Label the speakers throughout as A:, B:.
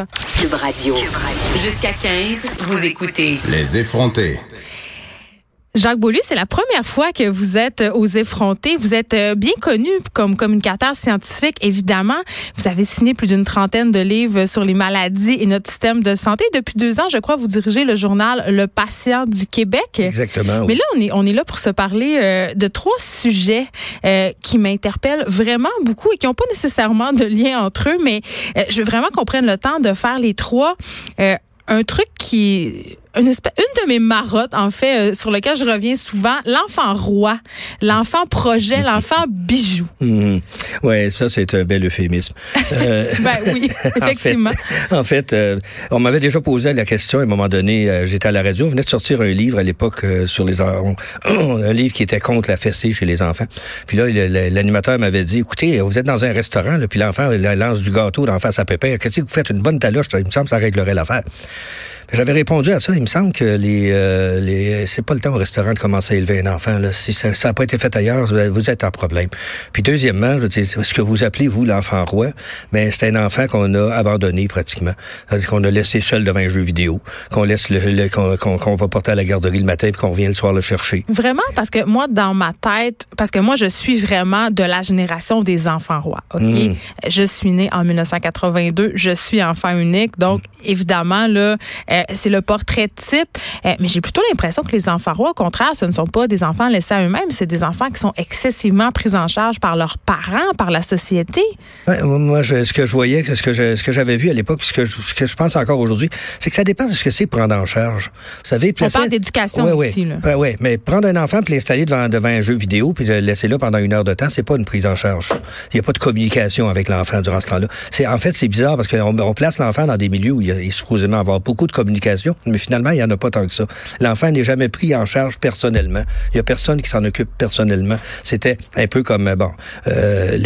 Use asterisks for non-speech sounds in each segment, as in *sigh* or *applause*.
A: l'instant.
B: Cube Radio. Jusqu'à 15, vous écoutez.
C: Les effrontés.
A: Jacques Beaulieu, c'est la première fois que vous êtes aux effrontés. Vous êtes euh, bien connu comme communicateur scientifique, évidemment. Vous avez signé plus d'une trentaine de livres sur les maladies et notre système de santé. Depuis deux ans, je crois, vous dirigez le journal Le Patient du Québec.
D: Exactement.
A: Mais là, on est, on est là pour se parler euh, de trois sujets euh, qui m'interpellent vraiment beaucoup et qui n'ont pas nécessairement de lien entre eux, mais je veux vraiment qu'on prenne le temps de faire les trois. un truc qui une, espèce, une de mes marottes, en fait, euh, sur lequel je reviens souvent, l'enfant roi, l'enfant projet, l'enfant bijou.
D: Mmh. *laughs* Ouais, ça, c'est un bel euphémisme.
A: Euh, *laughs* ben oui, *laughs* effectivement.
D: en fait, euh, on m'avait déjà posé la question à un moment donné, j'étais à la radio, on venait de sortir un livre à l'époque sur les on, *clears throat* un livre qui était contre la fessée chez les enfants. Puis là, l'animateur m'avait dit, écoutez, vous êtes dans un restaurant, là, puis l'enfant lance du gâteau d'en face à Pépère. Qu'est-ce que vous faites? Une bonne taloche, il me semble que ça réglerait l'affaire. J'avais répondu à ça. Il me semble que les, euh, les c'est pas le temps au restaurant de commencer à élever un enfant. Là. Si ça n'a pas été fait ailleurs, vous êtes en problème. Puis deuxièmement, je veux dire, ce que vous appelez, vous, l'enfant roi, mais ben, c'est un enfant qu'on a abandonné pratiquement. qu'on a laissé seul devant un jeu vidéo, qu'on laisse le, qu'on, va porter à la garderie le matin puis qu'on vient le soir le chercher.
A: Vraiment, parce que moi, dans ma tête, parce que moi, je suis vraiment de la génération des enfants rois. OK? Hmm. Je suis née en 1982. Je suis enfant unique. Donc, évidemment, là, euh, c'est le portrait type. Euh, mais j'ai plutôt l'impression que les enfants rois, au contraire, ce ne sont pas des enfants laissés à eux-mêmes, c'est des enfants qui sont excessivement pris en charge par leurs parents, par la société.
D: moi, ce que je voyais, ce que ce que j'avais vu à l'époque, ce que je, ce que je pense encore aujourd'hui, c'est que ça dépend de ce que c'est prendre en charge. Vous savez,
A: on parle d'éducation ici.
D: Oui, ouais, mais prendre un enfant puis l'installer devant, devant un jeu vidéo puis le laisser là pendant une heure de temps, c'est pas une prise en charge. Il n'y a pas de communication avec l'enfant durant ce temps-là. C'est en fait c'est bizarre parce qu'on on place l'enfant dans des milieux où il, a, supposément avoir beaucoup de mais finalement, il n'y en a pas tant que ça. L'enfant n'est jamais pris en charge personnellement. Il n'y a personne qui s'en occupe personnellement. C'était un peu comme, bon, euh,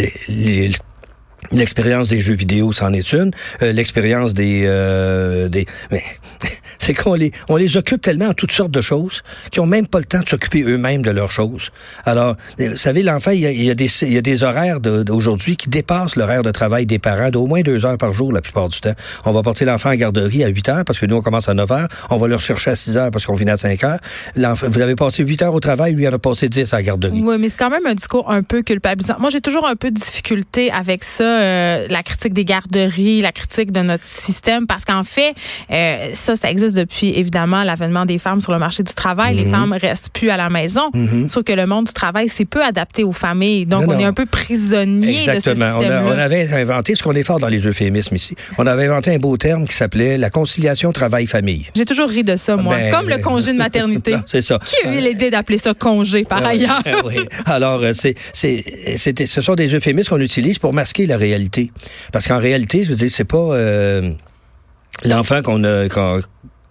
D: L'expérience des jeux vidéo, c'en est une. Euh, l'expérience des, euh, des, mais *laughs* c'est qu'on les, on les occupe tellement à toutes sortes de choses qu'ils ont même pas le temps de s'occuper eux-mêmes de leurs choses. Alors, euh, vous savez, l'enfant, il y a, des, il y a des horaires d'aujourd'hui qui dépassent l'horaire de travail des parents d'au moins deux heures par jour la plupart du temps. On va porter l'enfant à garderie à 8 heures parce que nous on commence à 9 heures. On va le rechercher à 6 heures parce qu'on finit à 5 heures. Vous avez passé 8 heures au travail, lui il en a passé 10 à la garderie.
A: Oui, mais c'est quand même un discours un peu culpabilisant. Moi, j'ai toujours un peu de difficulté avec ça euh, la critique des garderies, la critique de notre système, parce qu'en fait, euh, ça, ça existe depuis évidemment l'avènement des femmes sur le marché du travail. Les mhm. femmes restent plus à la maison, mhm. sauf que le monde du travail c'est peu adapté aux familles. Donc, on est un peu prisonnier
D: de ce
A: système
D: on, on, avait inventé, ce qu'on est fort dans les euphémismes ici, on avait inventé un beau terme qui s'appelait la conciliation travail-famille.
A: J'ai toujours ri de ça, moi. Ben, Comme le congé de maternité. *laughs*
D: c'est ça.
A: Qui a eu l'idée d'appeler ça congé, par ah ailleurs?
D: oui. Alors, euh, c'est, c'est, ce sont des euphémismes qu'on utilise pour masquer la réalité. Parce qu'en réalité, je veux dire, c'est pas euh, l'enfant qu'on a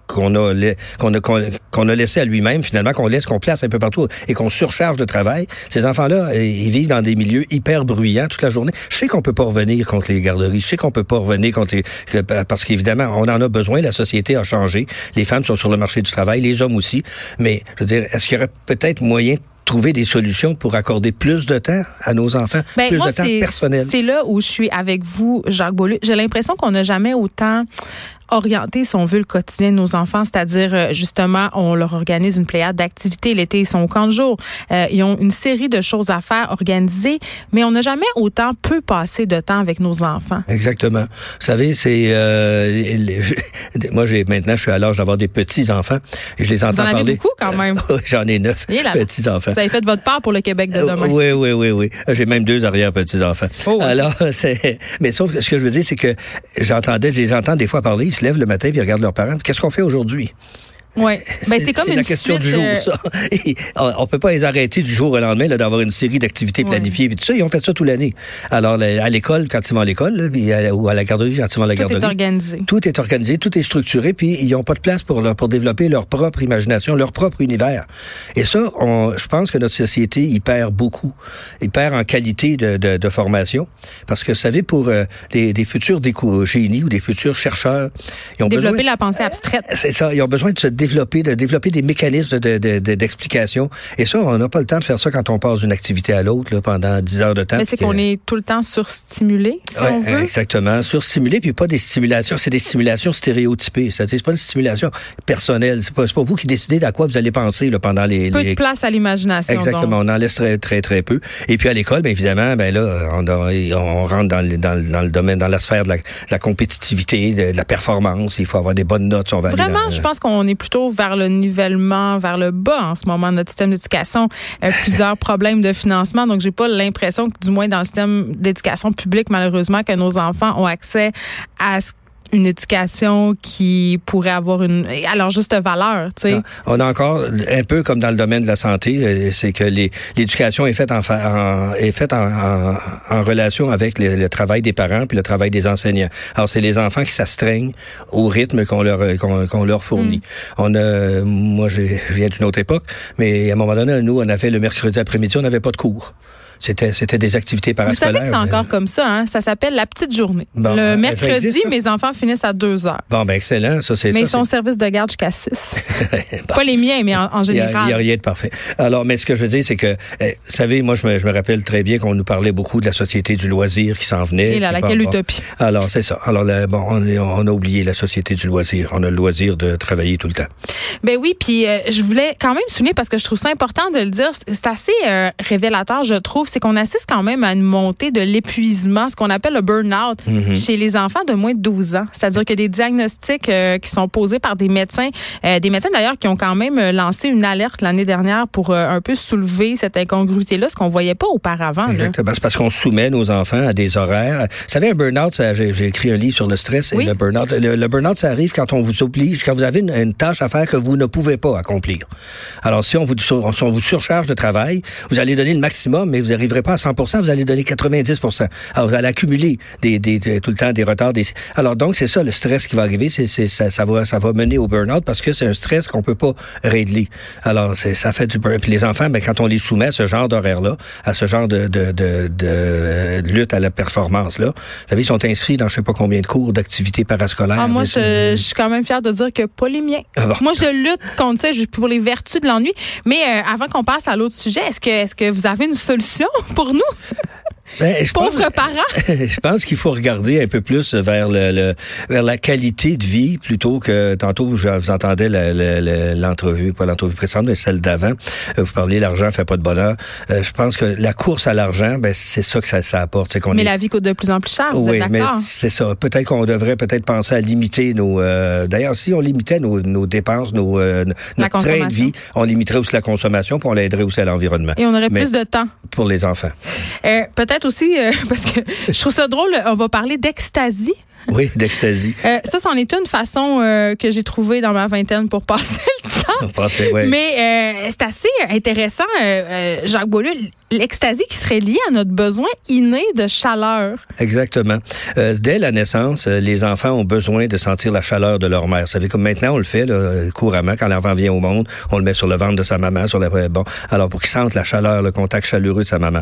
D: qu'on a qu'on a qu'on a laissé à lui-même finalement qu'on laisse qu'on place un peu partout et qu'on surcharge de travail. Ces enfants-là euh, ils vivent dans des milieux hyper bruyants toute la journée. Je sais qu'on peut pas revenir contre les garderies. Je sais qu'on peut pas revenir contre les parce qu'évidemment on en a besoin. La société a changé. Les femmes sont sur le marché du travail. Les hommes aussi. Mais je veux dire est-ce qu'il y aurait peut-être moyen trouver des solutions pour accorder plus de temps à nos enfants,
A: ben,
D: plus de temps personnel?
A: C'est là où je suis avec vous, Jacques Beaulieu. J'ai l'impression qu'on n'a jamais autant orienter, si on veut, le quotidien de nos enfants, c'est-à-dire euh, justement, on leur organise une pléiade d'activités. L'été, ils sont au camp de jour. Euh, ils ont une série de choses à faire, organisées, mais on n'a jamais autant peu passé de temps avec nos enfants.
D: Exactement. Vous savez, c'est euh, moi, j'ai maintenant, je suis à l'âge d'avoir des petits enfants et je les entends
A: Vous en
D: avez
A: beaucoup quand même. *laughs*
D: J'en ai neuf petits enfants.
A: Vous avez fait votre part pour le Québec de demain.
D: Oui, oui, oui, oui. J'ai même deux arrière petits enfants. Oh, Alors, *laughs* c'est, mais sauf que ce que je veux dire, c'est que j'entendais, je les entends des fois parler se lèvent le matin et ils regardent leurs parents. Qu'est-ce qu'on fait aujourd'hui?
A: Oui. *laughs* Ben, c'est comme une
D: la question du jour,
A: euh,
D: ça. *laughs* on peut pas les arrêter du jour au lendemain d'avoir une série d'activités planifiées et tout ça. Ils ont fait ça toute l'année. Alors, à l'école, quand ils vont à l'école, ou à la garderie, quand ils vont à la garderie.
A: Tout est organisé.
D: Tout est organisé, tout est structuré, puis ils n'ont pas de place pour, leur, pour développer leur propre imagination, leur propre univers. Et ça, on, je pense que notre société y perd beaucoup. Il perd en qualité de, de, de formation. Parce que, vous savez, pour euh, des, des futurs génies ou des futurs chercheurs,
A: ils ont Développer la pensée abstraite.
D: C'est ça. Ils ont besoin de se développer, de développer des mécanismes d'explication. De, et ça, on n'a pas le temps de faire ça quand on passe d'une activité à l'autre pendant 10 heures de temps.
A: Mais c'est qu'on est tout le temps surstimulé, si on veut.
D: Exactement, surstimulé, puis pas des stimulations, c'est des stimulations stéréotypées. C'est pas une stimulation personnelle. C'est pas, pas vous qui décidez à quoi vous allez penser là, pendant les...
A: Peu de place à l'imagination.
D: Exactement, on en laisse très, très, très peu. Et puis à l'école, bien évidemment, ben là, on, on rentre dans le, dans, dans, le domaine, dans la sphère de la, de la compétitivité, de, la performance. Il faut avoir des bonnes notes. On va
A: Vraiment, je pense qu'on est plutôt vers le nivellement, vers le bas en ce moment notre système d'éducation. Euh, *laughs* plusieurs problèmes de financement. Donc, j'ai pas l'impression que, du moins dans le système d'éducation publique, malheureusement, que nos enfants ont accès à ce une éducation qui pourrait avoir une alors juste valeur, tu sais. Ah,
D: on a encore un peu comme dans le domaine de la santé, euh, c'est que l'éducation est faite en, est faite en, relation avec le, travail des parents puis le travail des enseignants. Alors c'est les enfants qui s'astreignent au rythme qu'on leur qu'on leur fournit. Mm. On a moi je viens d'une autre époque, mais à un moment donné nous on a fait le mercredi après-midi, on n'avait pas de cours. C'était, c'était des activités parascolaires.
A: Vous savez que c'est encore comme ça, hein? Ça s'appelle la petite journée. le ben, mercredi, mes enfants finissent à 2 heures.
D: Bon, ben excellent. Ça, c'est
A: mais ils sont au service de garde jusqu'à 6. *laughs* Pas les miens, mais en, général.
D: Il n'y a, rien de parfait. Alors, mais ce que je veux dire, c'est que, eh, vous savez, moi, je me, je me rappelle très bien qu'on nous parlait beaucoup de la société du loisir qui s'en venait.
A: Et là, laquelle utopie?
D: Alors, c'est ça. Alors, bon, on, on, a oublié la société du loisir. On a le loisir de travailler tout le temps.
A: Ben oui, puis euh, je voulais quand même souligner, parce que je trouve ça important de le dire, c'est assez euh, révélateur, je trouve, c'est qu'on assiste quand même à une montée de l'épuisement, ce qu'on appelle le burn-out mhm. chez les enfants de moins de 12 ans. C'est-à-dire que des diagnostics euh, qui sont posés par des médecins, euh, des médecins d'ailleurs qui ont quand même euh, lancé une alerte l'année dernière pour un peu soulever cette incongruité-là, ce qu'on voyait pas auparavant.
D: Exactement. C'est parce qu'on soumet nos enfants à des horaires. Vous savez, un burn-out, j'ai écrit un livre sur le stress et le burn-out. Le, burn-out, ça arrive quand on vous oblige, quand vous avez une, tâche à faire que vous ne pouvez pas accomplir. Alors, si on vous, si on vous surcharge de travail, vous allez donner le maximum, mais vous n'arriverez pas à 100 vous allez donner 90% Alors, vous allez accumuler des, des, tout le temps des retards. Des... Alors, donc, c'est ça le stress qui va arriver. C'est, ça, ça, va, ça va mener au burn-out parce que c'est un stress qu'on peut pas régler. Alors, c'est, ça fait du burn Puis les enfants, ben, quand on les soumet à ce genre d'horaire-là, à ce genre de, de, de, de, lutte à la performance-là, vous savez, ils sont inscrits dans je sais pas combien de cours d'activités parascolaires.
A: Ah, moi, je, je, suis quand même fière de dire que pas les miens. Ah moi, je lutte contre ça pour les vertus de l'ennui. Mais euh, avant qu'on passe à l'autre sujet, est-ce que, est-ce que vous avez une solution pour nous? Ben, Pauvres parents. *laughs*
D: je pense qu'il faut regarder un peu plus vers le, vers la qualité de vie plutôt que tantôt je vous entendais l'entrevue, pas l'entrevue précédente, mais celle d'avant. Euh, vous parliez l'argent fait pas de bonheur. Euh, je pense que la course à l'argent, ben c'est ça que ça, ça apporte. C'est
A: qu'on mais la vie coûte de plus en plus cher. Vous oui, mais
D: c'est ça. Peut-être qu'on devrait peut-être penser à limiter nos. Euh, d'ailleurs, si on limitait nos, nos dépenses, nos notre train de vie, on limiterait aussi la consommation, puis on l'aiderait aussi à l'environnement.
A: Et on aurait plus de temps
D: pour les enfants.
A: peut-être aussi, euh, *laughs* parce que je trouve ça drôle, on va parler d'extasie. *laughs*
D: Oui, d'extasie.
A: Euh, ça, c'en est une façon euh, que j'ai trouvée dans ma vingtaine pour passer le temps. Mais c'est assez intéressant, Jacques Beaulieu, l'extasie qui serait liée à notre besoin inné de chaleur.
D: Exactement. dès la naissance, les enfants ont besoin de sentir la chaleur de leur mère. Vous savez, comme maintenant, on le fait couramment. Quand l'enfant vient au monde, on le met sur le ventre de sa maman, sur la... Bon, alors pour qu'il sente la chaleur, le contact chaleureux de sa maman.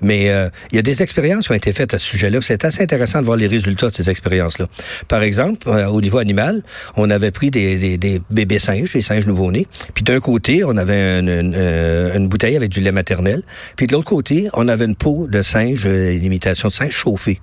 D: Mais il y a des expériences qui ont été faites à ce sujet-là. C'est assez intéressant de voir les résultats de ces expériences-là. Par exemple, euh, au niveau animal, on avait pris des, des, bébés singes, des singes nouveau-nés. Puis d'un côté, on avait une, euh, une, bouteille avec du lait maternel. Puis de l'autre côté, on avait une peau de singe, euh, une imitation de singe chauffée.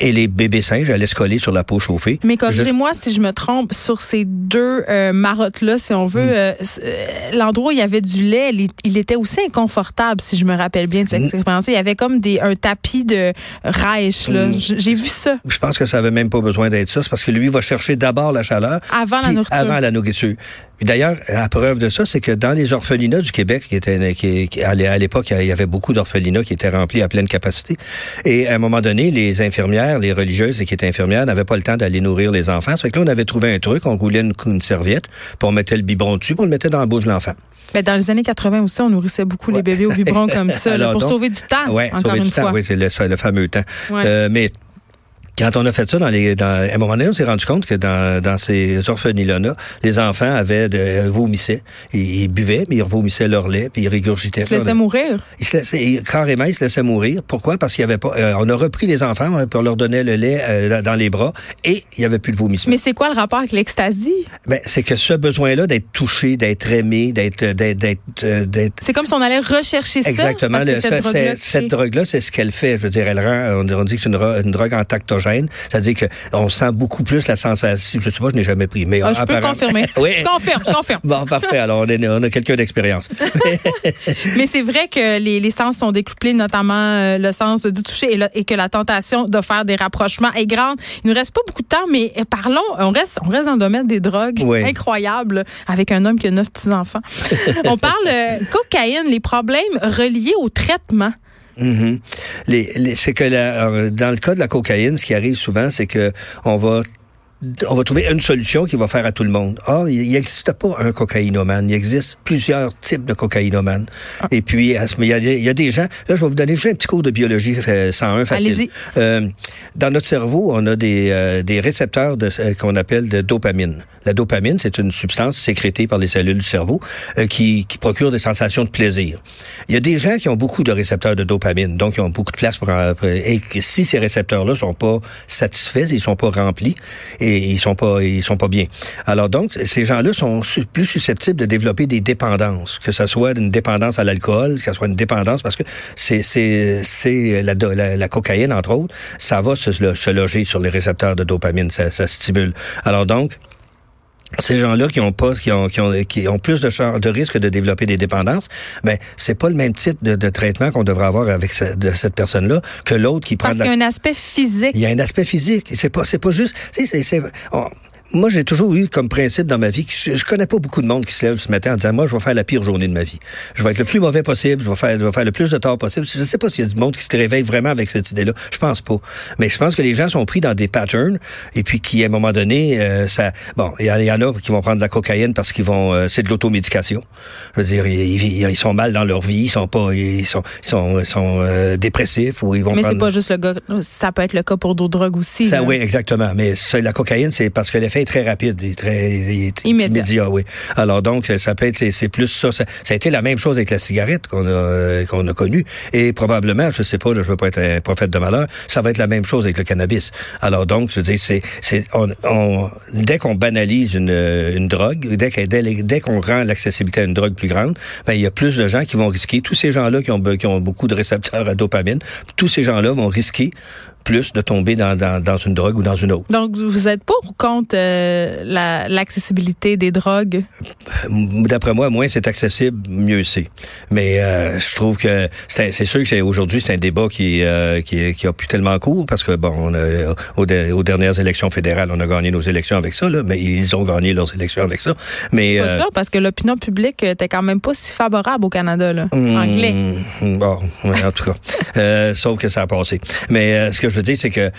D: Et les bébés singes allaient se coller sur la peau chauffée.
A: Mais corrigez-moi si je me trompe, sur ces deux marottes-là, si on veut, hmm. l'endroit où il y avait du lait, il, était aussi inconfortable, si je me rappelle bien de cette expérience. Il y avait comme des, un tapis de rêche. Là. Mm. J'ai vu ça.
D: Je pense que ça avait même pas besoin d'être ça. C'est parce que lui va chercher d'abord la chaleur.
A: Avant la nourriture.
D: Avant la nourriture. D'ailleurs, la preuve de ça, c'est que dans les orphelinats du Québec, qui étaient, qui, à l'époque, il y avait beaucoup d'orphelinats qui étaient remplis à pleine capacité. Et à un moment donné, les infirmières, les religieuses qui étaient infirmières n'avaient pas le temps d'aller nourrir les enfants. C'est que là, on avait trouvé un truc, on roulait une, serviette, puis on mettait le biberon dessus, puis on le mettait dans la bouche de l'enfant.
A: Mais dans les années 80 aussi, on nourrissait beaucoup les bébés au biberon comme ça, pour *laughs* sauver du temps,
D: ouais,
A: encore
D: sauver
A: une
D: du
A: fois.
D: oui, c'est le, fameux temps. Euh, mais Quand on a fait ça dans les, dans, à un moment donné, on s'est rendu compte que dans, dans ces orphelinats, les enfants avaient de, vomissaient. Ils, ils, buvaient, mais ils vomissaient leur lait, puis ils régurgitaient.
A: Ils se laissaient mourir?
D: Ils se laissaient, carrément, ils se laissaient mourir. Pourquoi? Parce qu'il y avait pas, euh, on a repris les enfants, hein, on leur donnait le lait euh, dans les bras, et il y avait plus de vomissement.
A: Mais c'est quoi le rapport avec l'ecstasy?
D: Ben, c'est que ce besoin-là d'être touché, d'être aimé, d'être, d'être,
A: euh, d'être. C'est comme si on allait rechercher ça.
D: Exactement. Cette, drogue-là, c'est ce qu'elle fait. Je veux dire, elle rend, on, dit que c'est une, une drogue c'est-à-dire que on sent beaucoup plus la sensation. Je sais pas, je n'ai jamais pris, mais
A: ah, je peux confirmer. *laughs* oui. Je confirme, je confirme. *laughs*
D: Bon, parfait. Alors, on, est, on a quelqu'un d'expérience. *laughs*
A: mais c'est vrai que les, les, sens sont découplés, notamment euh, le sens du toucher et, et, que la tentation de faire des rapprochements est grande. Il nous reste pas beaucoup de temps, mais euh, parlons. On reste, on reste dans le domaine des drogues. Oui. Incroyable, avec un homme qui a neuf petits enfants. on parle euh, cocaïne, les problèmes reliés au traitement.
D: Mm les, c'est que la, dans le cas de la cocaïne, ce qui arrive souvent, c'est que on va on va trouver une solution qui va faire à tout le monde. Or, il n'existe pas un cocaïnomane. Il existe plusieurs types de cocaïnomanes. Ah. Et puis, il y, a, il y, a, des gens... Là, je vais vous donner juste un petit cours de biologie 101 facile. Euh, dans notre cerveau, on a des, euh, des récepteurs de, euh, qu'on appelle de dopamine. La dopamine, c'est une substance sécrétée par les cellules du cerveau euh, qui, qui procure des sensations de plaisir. Il y a des gens qui ont beaucoup de récepteurs de dopamine, donc ils ont beaucoup de place pour... Et si ces récepteurs-là sont pas satisfaits, ils sont pas remplis, et ils sont pas ils sont pas bien. Alors donc ces gens-là sont plus susceptibles de développer des dépendances, que ce soit une dépendance à l'alcool, que ce soit une dépendance parce que c'est c'est c'est la, la, cocaïne entre autres, ça va se, se loger sur les récepteurs de dopamine, ça, ça stimule. Alors donc ces gens-là qui ont pas, qui ont, qui ont, qui ont plus de, de risque de développer des dépendances, ben c'est pas le même type de, de traitement qu'on devrait avoir avec de cette personne-là que l'autre qui prend.
A: Parce qu'il y a un aspect physique.
D: Il y a un aspect physique. C'est pas, c'est pas juste. Sais, c'est, moi, j'ai toujours eu comme principe dans ma vie que je, je, connais pas beaucoup de monde qui se lève ce matin en disant moi, je vais faire la pire journée de ma vie. Je vais être le plus mauvais possible. Je vais faire, je vais faire le plus de tort possible. Je sais pas s'il y a du monde qui se réveille vraiment avec cette idée-là. Je pense pas. Mais je pense que les gens sont pris dans des patterns et puis qui, à un moment donné, euh, ça, bon, il y, en a qui vont prendre de la cocaïne parce qu'ils vont, euh, c'est de l'automédication. Je veux dire, ils, ils, sont mal dans leur vie, ils sont pas, ils sont, ils sont, ils sont euh, dépressifs ou ils vont.
A: Mais
D: c'est
A: pas juste le gars. Ça peut être le cas pour d'autres drogues aussi.
D: Ça, oui, exactement. Mais la cocaïne, c'est parce que l'effet est très rapide, est très immédiat. oui. Alors donc, ça peut être, c'est plus ça, ça, a été la même chose avec la cigarette qu'on a qu'on a connue et probablement, je sais pas, je veux pas être un prophète de malheur, ça va être la même chose avec le cannabis. Alors donc, je veux dire, c'est, c'est, on, on, dès qu'on banalise une, une drogue, dès, dès, dès qu'on rend l'accessibilité à une drogue plus grande, ben il y a plus de gens qui vont risquer. Tous ces gens-là qui ont, qui ont beaucoup de récepteurs à dopamine, tous ces gens-là vont risquer plus de tomber dans, dans, dans, une drogue ou dans une autre.
A: Donc, vous êtes pour ou contre euh, l'accessibilité des drogues?
D: D'après moi, moins c'est accessible, mieux c'est. Mais euh, je trouve que c'est sûr que aujourd'hui, c'est un débat qui, euh, qui, qui, a plus tellement cours parce que, bon, on a, aux, dernières élections fédérales, on a gagné nos élections avec ça, là, mais ils ont gagné leurs élections avec ça. Mais,
A: c'est pas ça, parce que l'opinion publique était quand même pas si favorable au Canada, là, mmh, anglais.
D: Bon, en tout cas. sauf que ça a passé. Mais ce que je veux dire, c'est que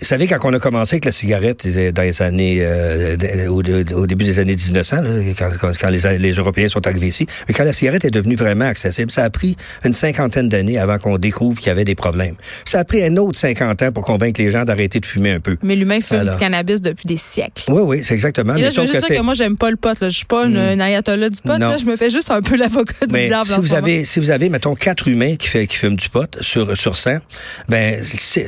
D: vous savez, quand on a commencé avec la cigarette dans les années, euh, au, début des années 1900, quand, les, Européens sont arrivés ici, mais quand la cigarette est devenue vraiment accessible, ça a pris une cinquantaine d'années avant qu'on découvre qu'il y avait des problèmes. Ça a pris un autre 50 ans pour convaincre les gens d'arrêter de fumer un peu.
A: Mais l'humain fume du cannabis depuis des siècles.
D: Oui, oui, c'est exactement.
A: Et là, je veux juste dire que moi, j'aime pas le pot. Là. Je suis pas une, hmm. ayatollah du pot. Là. Je me fais juste un peu l'avocat du diable.
D: Si vous, avez, si vous avez, mettons, quatre humains qui, fait, qui fument du pot sur, sur 100, ben,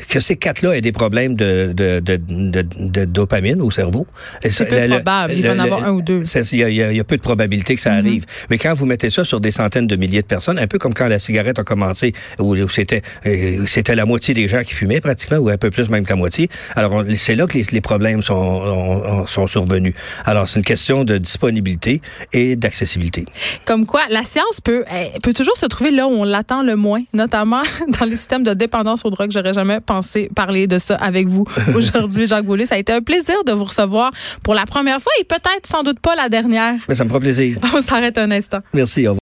D: que ces quatre-là aient des problèmes de, de, de de, de, dopamine au cerveau.
A: C'est peu probable. Il va en avoir un ou deux.
D: Il y, a, y, a peu de probabilité que ça mm-hmm. arrive. Mais quand vous mettez ça sur des centaines de milliers de personnes, un peu comme quand la cigarette a commencé, où, c'était euh, c'était la moitié des gens qui fumaient pratiquement, ou un peu plus même que la moitié. Alors c'est là que les, les problèmes sont, sont survenus. Alors c'est une question de disponibilité et d'accessibilité.
A: Comme quoi, la science peut peut toujours se trouver là où on l'attend le moins, notamment *laughs* dans les systèmes de dépendance aux drogues. J'aurais jamais pensé parler de ça avec vous *laughs* aujourd'hui, Jacques Boulay. Ça a été un plaisir de vous recevoir pour la première fois et peut-être sans doute pas la dernière.
D: Mais ça me fera plaisir.
A: On s'arrête un instant.
D: Merci. Au revoir.